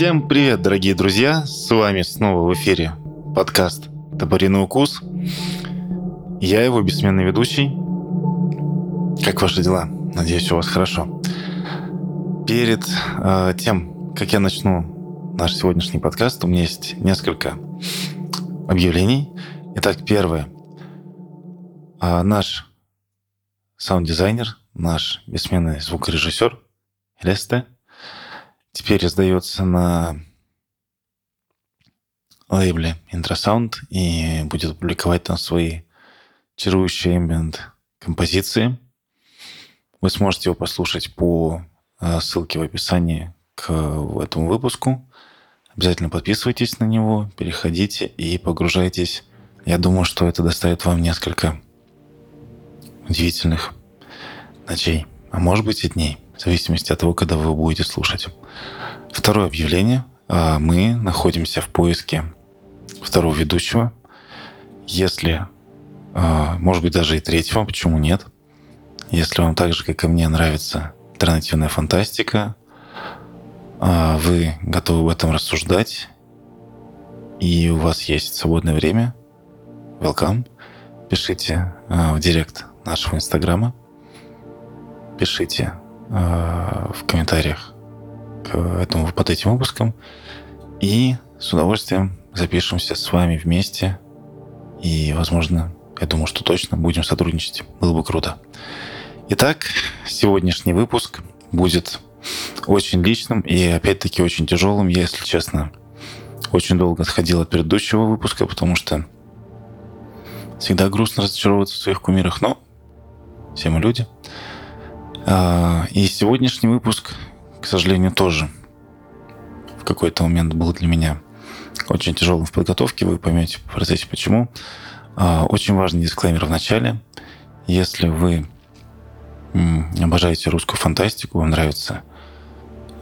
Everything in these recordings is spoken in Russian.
Всем привет, дорогие друзья! С вами снова в эфире подкаст «Топориный укус». Я его бессменный ведущий. Как ваши дела? Надеюсь, у вас хорошо. Перед э, тем, как я начну наш сегодняшний подкаст, у меня есть несколько объявлений. Итак, первое. Э, наш саунд-дизайнер, наш бессменный звукорежиссер Лесте теперь издается на лейбле Intrasound и будет публиковать там свои чарующие ambient композиции. Вы сможете его послушать по э, ссылке в описании к этому выпуску. Обязательно подписывайтесь на него, переходите и погружайтесь. Я думаю, что это доставит вам несколько удивительных ночей, а может быть и дней, в зависимости от того, когда вы будете слушать. Второе объявление. А, мы находимся в поиске второго ведущего. Если, а, может быть, даже и третьего, почему нет? Если вам так же, как и мне, нравится альтернативная фантастика, а, вы готовы об этом рассуждать, и у вас есть свободное время, welcome. Пишите в директ нашего инстаграма, пишите в комментариях к этому, под этим выпуском. И с удовольствием запишемся с вами вместе. И, возможно, я думаю, что точно будем сотрудничать. Было бы круто. Итак, сегодняшний выпуск будет очень личным и, опять-таки, очень тяжелым. Я, если честно, очень долго отходил от предыдущего выпуска, потому что всегда грустно разочаровываться в своих кумирах, но все мы люди. А, и сегодняшний выпуск к сожалению, тоже в какой-то момент был для меня очень тяжелым в подготовке. Вы поймете в процессе почему. А, очень важный дисклеймер в начале. Если вы обожаете русскую фантастику, вам нравятся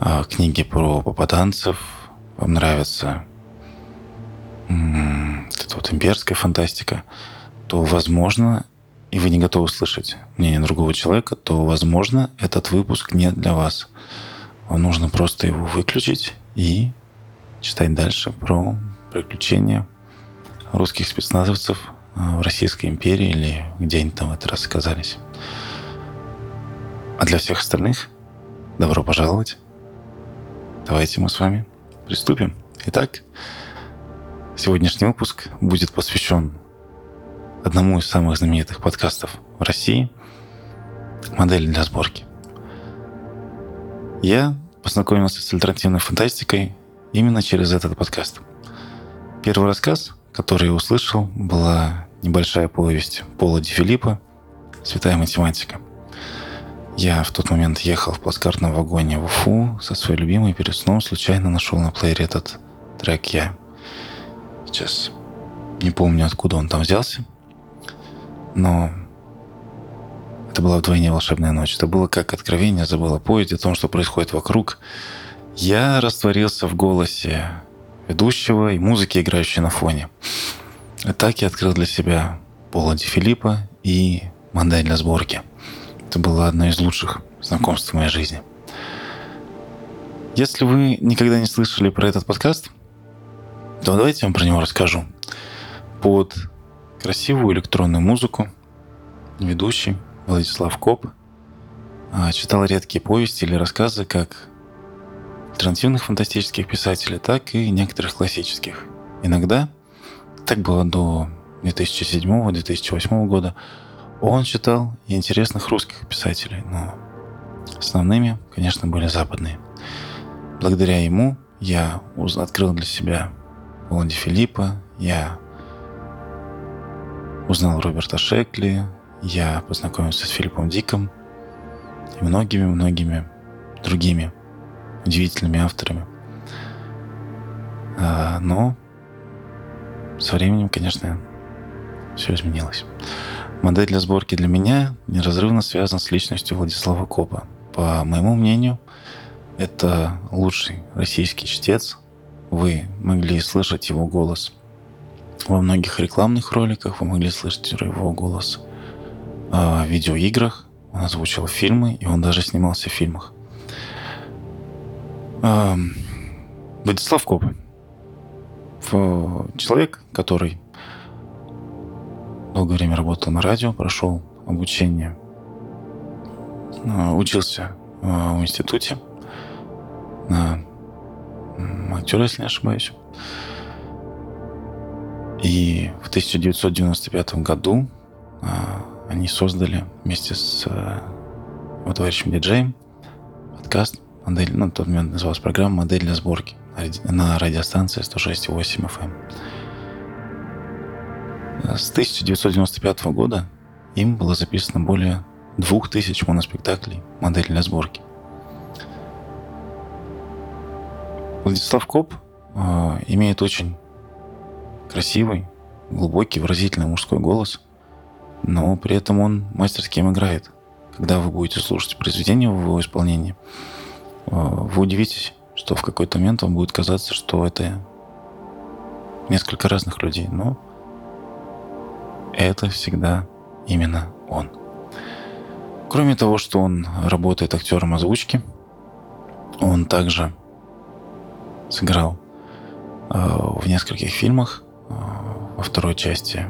а, книги про попаданцев, вам нравится эта вот имперская фантастика, то, возможно, и вы не готовы слышать мнение другого человека, то, возможно, этот выпуск не для вас. Вам нужно просто его выключить и читать дальше про приключения русских спецназовцев а, в Российской империи или где они там в этот раз оказались. А для всех остальных добро пожаловать. Давайте мы с вами приступим. Итак, сегодняшний выпуск будет посвящен одному из самых знаменитых подкастов в России «Модель для сборки». Я познакомился с альтернативной фантастикой именно через этот подкаст. Первый рассказ, который я услышал, была небольшая повесть Пола Ди Филиппа «Святая математика». Я в тот момент ехал в плацкартном вагоне в Уфу со своей любимой, перед сном случайно нашел на плеере этот трек я. Сейчас не помню, откуда он там взялся, но это была вдвойне волшебная ночь. Это было как откровение, забыл о поезде, о том, что происходит вокруг. Я растворился в голосе ведущего и музыки, играющей на фоне. И так я открыл для себя Пола Ди Филиппа и модель для сборки. Это было одно из лучших знакомств в моей жизни. Если вы никогда не слышали про этот подкаст, то давайте я вам про него расскажу. Под красивую электронную музыку ведущий Владислав Коп а, читал редкие повести или рассказы как альтернативных фантастических писателей, так и некоторых классических. Иногда, так было до 2007-2008 года, он читал и интересных русских писателей, но основными, конечно, были западные. Благодаря ему я открыл для себя Володи Филиппа, я узнал Роберта Шекли, я познакомился с Филиппом Диком и многими-многими другими удивительными авторами. А, но со временем, конечно, все изменилось. Модель для сборки для меня неразрывно связана с личностью Владислава Копа. По моему мнению, это лучший российский чтец. Вы могли слышать его голос во многих рекламных роликах, вы могли слышать его голос э, видеоиграх, он озвучил фильмы, и он даже снимался в фильмах. Э, Владислав Коп. Человек, который долгое время работал на радио, прошел обучение, учился в институте на актера, если не ошибаюсь. И в 1995 году а, они создали вместе с его товарищем диджеем подкаст, модель, ну, в тот момент называлась программа «Модель для сборки» на радиостанции 106,8 FM. С 1995 года им было записано более двух тысяч моноспектаклей «Модель для сборки». Владислав Коп э, имеет очень красивый, глубокий, выразительный мужской голос, но при этом он мастерски им играет. Когда вы будете слушать произведение в его исполнении, э, вы удивитесь, что в какой-то момент вам будет казаться, что это несколько разных людей, но это всегда именно он. Кроме того, что он работает актером озвучки, он также сыграл э, в нескольких фильмах, во второй части,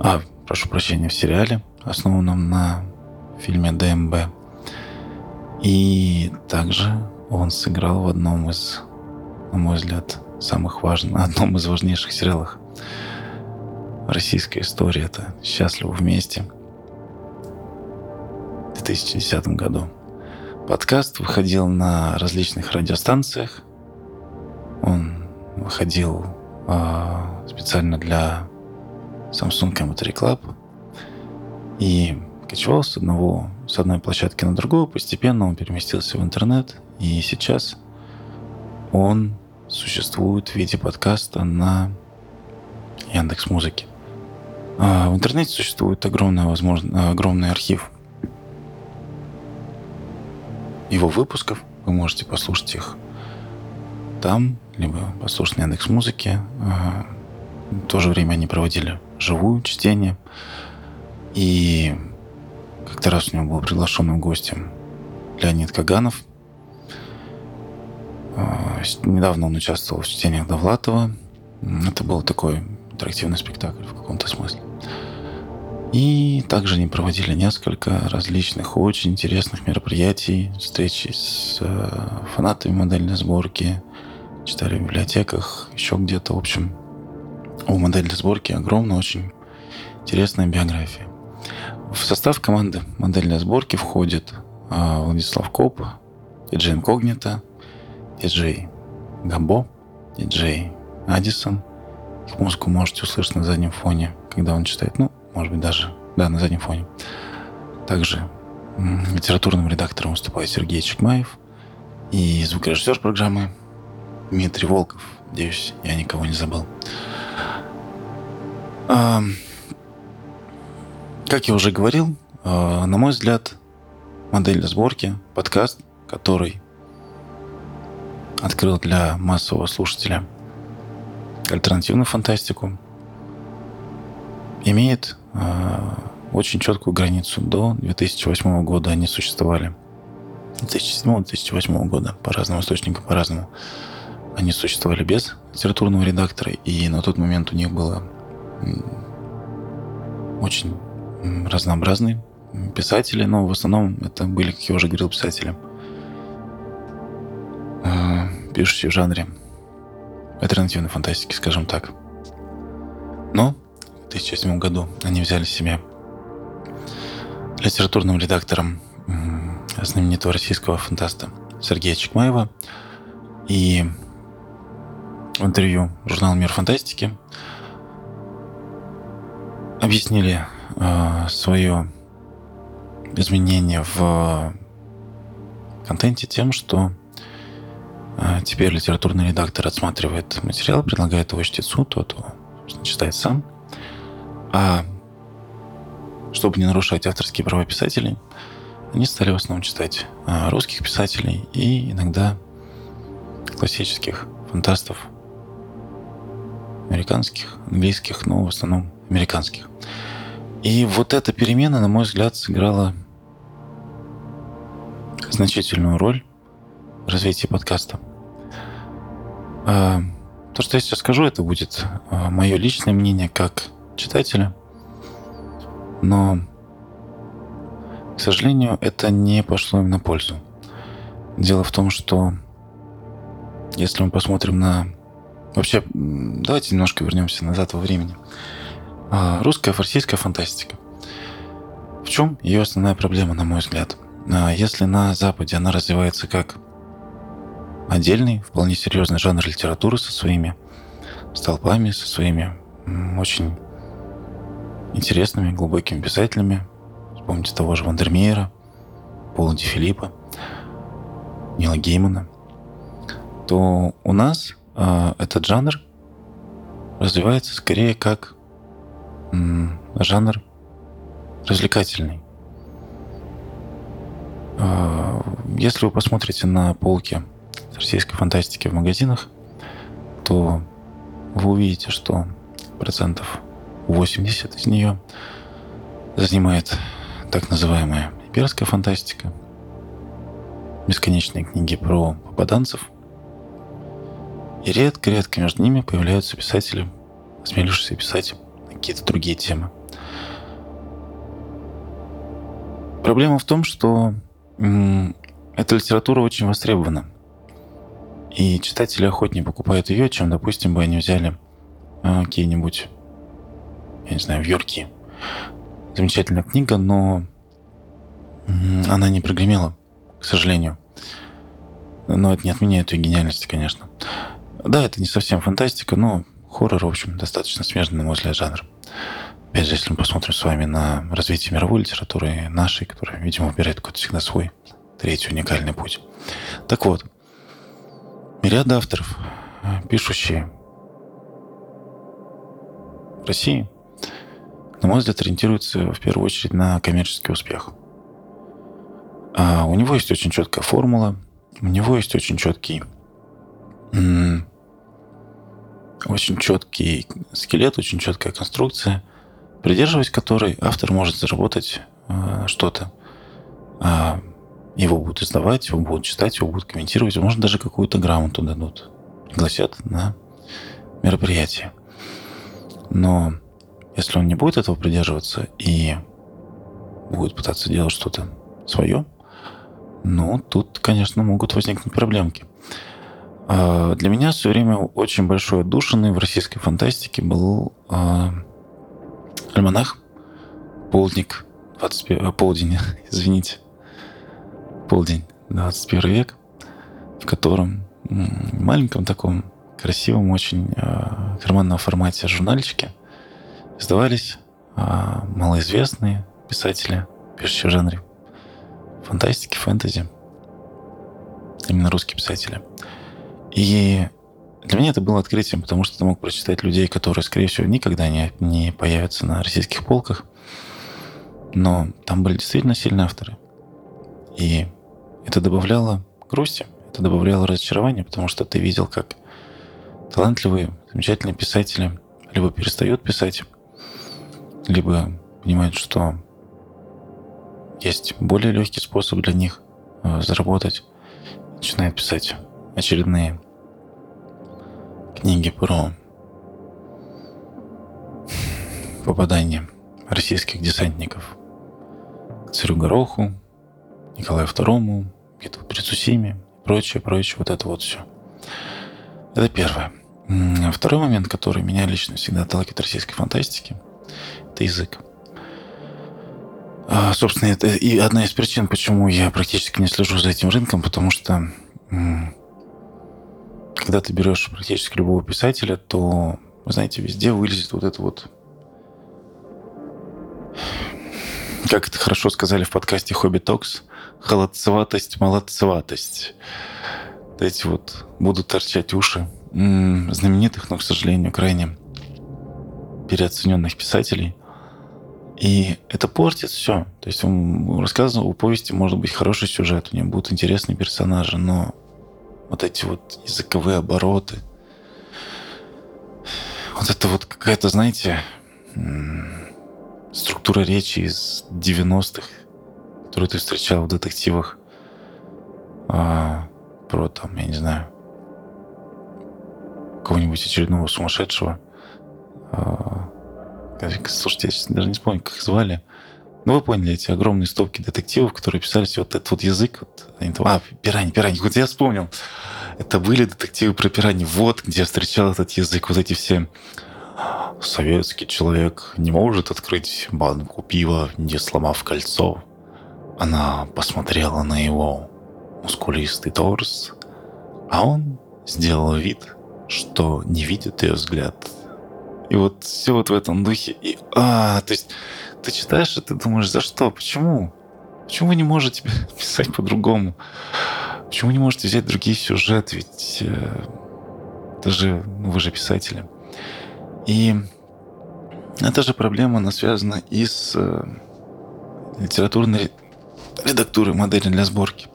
а, прошу прощения, в сериале, основанном на фильме ДМБ. И также он сыграл в одном из, на мой взгляд, самых важных, одном из важнейших сериалов российской истории. Это «Счастливы вместе» в 2010 году. Подкаст выходил на различных радиостанциях. Он выходил специально для Samsung M3 Club и кочевал с, одного, с одной площадки на другую. Постепенно он переместился в интернет. И сейчас он существует в виде подкаста на Яндекс Музыке. А в интернете существует огромный, возможно, огромный архив его выпусков. Вы можете послушать их там, либо послушать на Яндекс Музыке. А, в то же время они проводили живую чтение. И как-то раз у него был приглашенным гостем Леонид Каганов. А, недавно он участвовал в чтениях Довлатова. Это был такой интерактивный спектакль в каком-то смысле. И также они проводили несколько различных очень интересных мероприятий, встречи с э, фанатами модельной сборки, читали в библиотеках, еще где-то, в общем. У модельной сборки огромная, очень интересная биография. В состав команды модельной сборки входит э, Владислав Коп, диджей Инкогнито, диджей Гамбо, диджей Адисон. Их музыку можете услышать на заднем фоне, когда он читает. Ну, может быть, даже, да, на заднем фоне. Также литературным редактором выступает Сергей Чекмаев и звукорежиссер программы Дмитрий Волков. Надеюсь, я никого не забыл. А, как я уже говорил, а, на мой взгляд, модель сборки, подкаст, который открыл для массового слушателя альтернативную фантастику, имеет э, очень четкую границу. До 2008 года они существовали. 2007-2008 года по разным источникам, по-разному. Они существовали без литературного редактора, и на тот момент у них было очень разнообразные писатели, но в основном это были, как я уже говорил, писатели, э, пишущие в жанре альтернативной фантастики, скажем так. Но 2007 году они взяли себе литературным редактором знаменитого российского фантаста Сергея Чекмаева. И в интервью журнал «Мир фантастики» объяснили э, свое изменение в контенте тем, что э, теперь литературный редактор отсматривает материал, предлагает его чтецу, тот его читает сам, а чтобы не нарушать авторские права писателей, они стали в основном читать а, русских писателей и иногда классических фантастов, американских, английских, но в основном американских. И вот эта перемена, на мой взгляд, сыграла значительную роль в развитии подкаста. А, то, что я сейчас скажу, это будет а, мое личное мнение как читателя. Но, к сожалению, это не пошло им на пользу. Дело в том, что если мы посмотрим на... Вообще, давайте немножко вернемся назад во времени. А, русская, фарсийская фантастика. В чем ее основная проблема, на мой взгляд? Если на Западе она развивается как отдельный, вполне серьезный жанр литературы со своими столпами, со своими очень интересными, глубокими писателями. Вспомните того же Вандермеера, Пола Ди Филиппа, Нила Геймана. То у нас этот жанр развивается скорее как жанр развлекательный. Э, если вы посмотрите на полки российской фантастики в магазинах, то вы увидите, что процентов 80 из нее занимает так называемая имперская фантастика, бесконечные книги про попаданцев. И редко-редко между ними появляются писатели, осмелившиеся писать какие-то другие темы. Проблема в том, что эта литература очень востребована. И читатели охотнее покупают ее, чем, допустим, бы они взяли а, какие-нибудь, я не знаю, в Йорке. Замечательная книга, но она не прогремела, к сожалению. Но это не отменяет ее гениальности, конечно. Да, это не совсем фантастика, но хоррор, в общем, достаточно смежный, на мой взгляд, жанр. Опять же, если мы посмотрим с вами на развитие мировой литературы, нашей, которая, видимо, выбирает какой-то всегда свой третий уникальный путь. Так вот, Ряд авторов, пишущие в России, на мой взгляд, ориентируются в первую очередь на коммерческий успех. А у него есть очень четкая формула, у него есть очень четкий очень четкий скелет, очень четкая конструкция, придерживаясь которой автор может заработать э, что-то. А его будут издавать, его будут читать, его будут комментировать, может, даже какую-то грамоту дадут, пригласят на мероприятие. Но если он не будет этого придерживаться и будет пытаться делать что-то свое, ну, тут, конечно, могут возникнуть проблемки. А, для меня все время очень большой отдушиной в российской фантастике был а, альманах «Полдник», 21, полдень, извините, полдень, 21 век, в котором в маленьком таком красивом, очень э, карманном формате журнальчике издавались э, малоизвестные писатели, пишущие в жанре фантастики, фэнтези. Именно русские писатели. И для меня это было открытием, потому что ты мог прочитать людей, которые, скорее всего, никогда не, не появятся на российских полках. Но там были действительно сильные авторы. И это добавляло грусти, это добавляло разочарования, потому что ты видел, как талантливые, замечательные писатели либо перестают писать, либо понимают, что есть более легкий способ для них э, заработать, начинают писать очередные книги про попадание российских десантников к царю Гороху, Николаю II, битву при Цусиме, прочее, прочее, вот это вот все. Это первое. Второй момент, который меня лично всегда отталкивает российской фантастики, это язык. А, собственно, это и одна из причин, почему я практически не слежу за этим рынком, потому что когда ты берешь практически любого писателя, то, вы знаете, везде вылезет вот это вот как это хорошо сказали в подкасте Хобби Токс, холодцеватость, молодцеватость. Эти вот будут торчать уши знаменитых, но, к сожалению, крайне переоцененных писателей. И это портит все. То есть у рассказа, у повести может быть хороший сюжет, у него будут интересные персонажи, но вот эти вот языковые обороты, вот это вот какая-то, знаете, структура речи из 90-х, которую ты встречал в детективах а, про там, я не знаю, кого-нибудь очередного сумасшедшего. А, слушайте, я даже не вспомню, как их звали. Ну, вы поняли, эти огромные стопки детективов, которые писались вот этот вот язык. Вот, они там, а, пирани, пирани, вот я вспомнил. Это были детективы про пирани. Вот где я встречал этот язык. Вот эти все советский человек не может открыть банку пива, не сломав кольцо. Она посмотрела на его мускулистый торс, а он сделал вид, что не видит ее взгляд. И вот все вот в этом духе. И, а, то есть ты читаешь, и ты думаешь, за что? Почему? Почему вы не можете писать по-другому? Почему не можете взять другие сюжеты? Ведь э, это же, ну, вы же писатели. И эта же проблема, она связана и с э, литературной редактурой модели для сборки.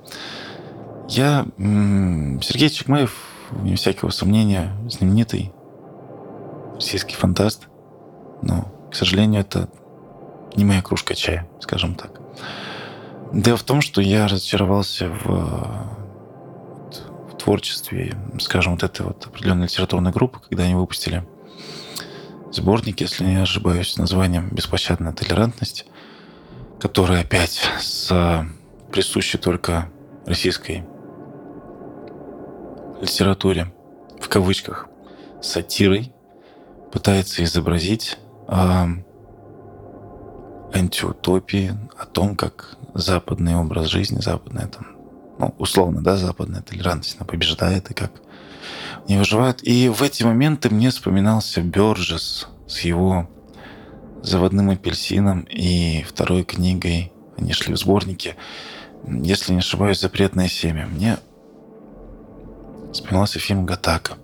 Я, Сергей Чекмаев, вне всякого сомнения, знаменитый российский фантаст, но, к сожалению, это не моя кружка чая, скажем так. Дело в том, что я разочаровался в, в творчестве, скажем, вот этой вот определенной литературной группы, когда они выпустили сборник, если не ошибаюсь, с названием «Беспощадная толерантность», который опять с присущей только российской литературе, в кавычках, сатирой, пытается изобразить э, антиутопии о том, как западный образ жизни, западная там, ну, условно, да, западная толерантность, она побеждает и как не выживают. И в эти моменты мне вспоминался Бёрджес с его заводным апельсином и второй книгой, они шли в сборнике, если не ошибаюсь, «Запретное семя». Мне вспоминался фильм «Гатака».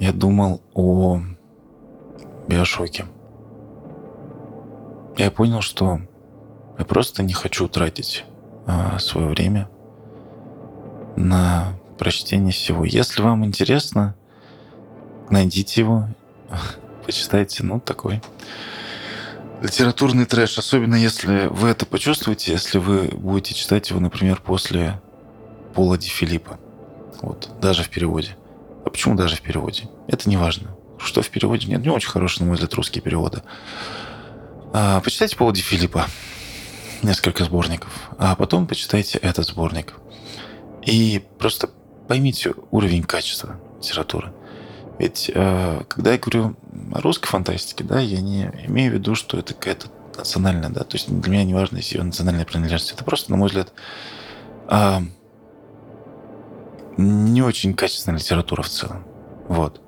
Я думал о Биошоке. Я понял, что я просто не хочу тратить а, свое время на прочтение всего. Если вам интересно, найдите его, почитайте. Ну, такой литературный трэш. Особенно если вы это почувствуете, если вы будете читать его, например, после Пола Ди Филиппа. Вот, даже в переводе. Почему даже в переводе? Это не важно. Что в переводе? Нет, не очень хорошие, на мой взгляд, русские переводы. А, почитайте Пола Ди Филиппа. Несколько сборников. А потом почитайте этот сборник. И просто поймите уровень качества литературы. Ведь э, когда я говорю о русской фантастике, да, я не имею в виду, что это какая-то национальная, да, то есть для меня не важно, если ее национальная принадлежность. Это просто, на мой взгляд, э, не очень качественная литература в целом. Вот.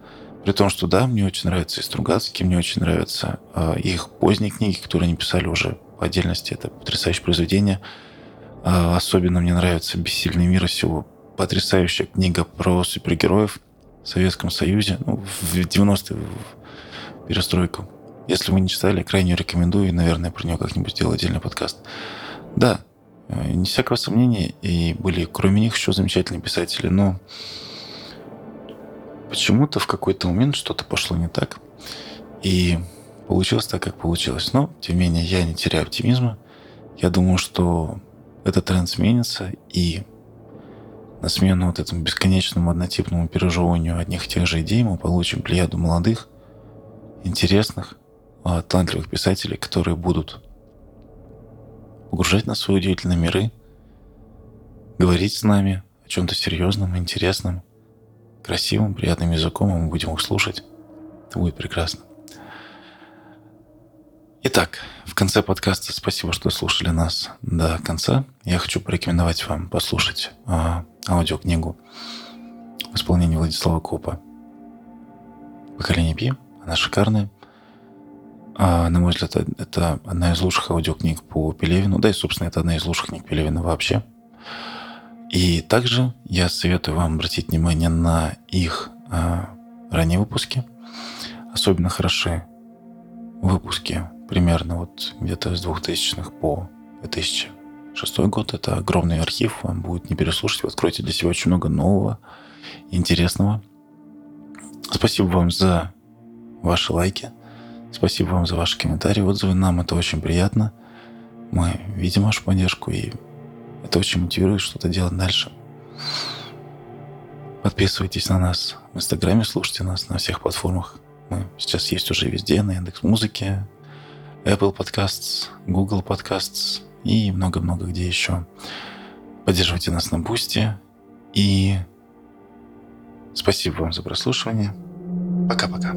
При том, что да, мне очень нравится и Стругацкий, мне очень нравятся э, их поздние книги, которые они писали уже по отдельности. Это потрясающее произведение. Э, особенно мне нравится «Бессильный мир» всего потрясающая книга про супергероев в Советском Союзе, ну, в 90-е, в перестройку. Если вы не читали, крайне рекомендую, и, наверное, про нее как-нибудь сделаю отдельный подкаст. Да, не всякого сомнения, и были кроме них еще замечательные писатели, но почему-то в какой-то момент что-то пошло не так, и получилось так, как получилось. Но, тем не менее, я не теряю оптимизма. Я думаю, что этот тренд сменится, и на смену вот этому бесконечному однотипному пережевыванию одних и тех же идей мы получим плеяду молодых, интересных, а, талантливых писателей, которые будут погружать нас в свои удивительные миры, говорить с нами о чем-то серьезном, интересном, красивым, приятным языком, и мы будем их слушать. Это будет прекрасно. Итак, в конце подкаста спасибо, что слушали нас до конца. Я хочу порекомендовать вам послушать а, аудиокнигу в исполнении Владислава Копа «Поколение Пи». Она шикарная. А, на мой взгляд, это одна из лучших аудиокниг по Пелевину. Да и, собственно, это одна из лучших книг Пелевина вообще. И также я советую вам обратить внимание на их а, ранние выпуски. Особенно хороши выпуски примерно вот где-то с 2000-х по 2000 Шестой год — это огромный архив, вам будет не переслушать, вы откроете для себя очень много нового, интересного. Спасибо вам за ваши лайки, спасибо вам за ваши комментарии, отзывы. Нам это очень приятно. Мы видим вашу поддержку, и это очень мотивирует что-то делать дальше. Подписывайтесь на нас в Инстаграме, слушайте нас на всех платформах. Мы сейчас есть уже везде, на Яндекс Музыке, Apple Podcasts, Google Podcasts и много-много где еще. Поддерживайте нас на Бусти. И спасибо вам за прослушивание. Пока-пока.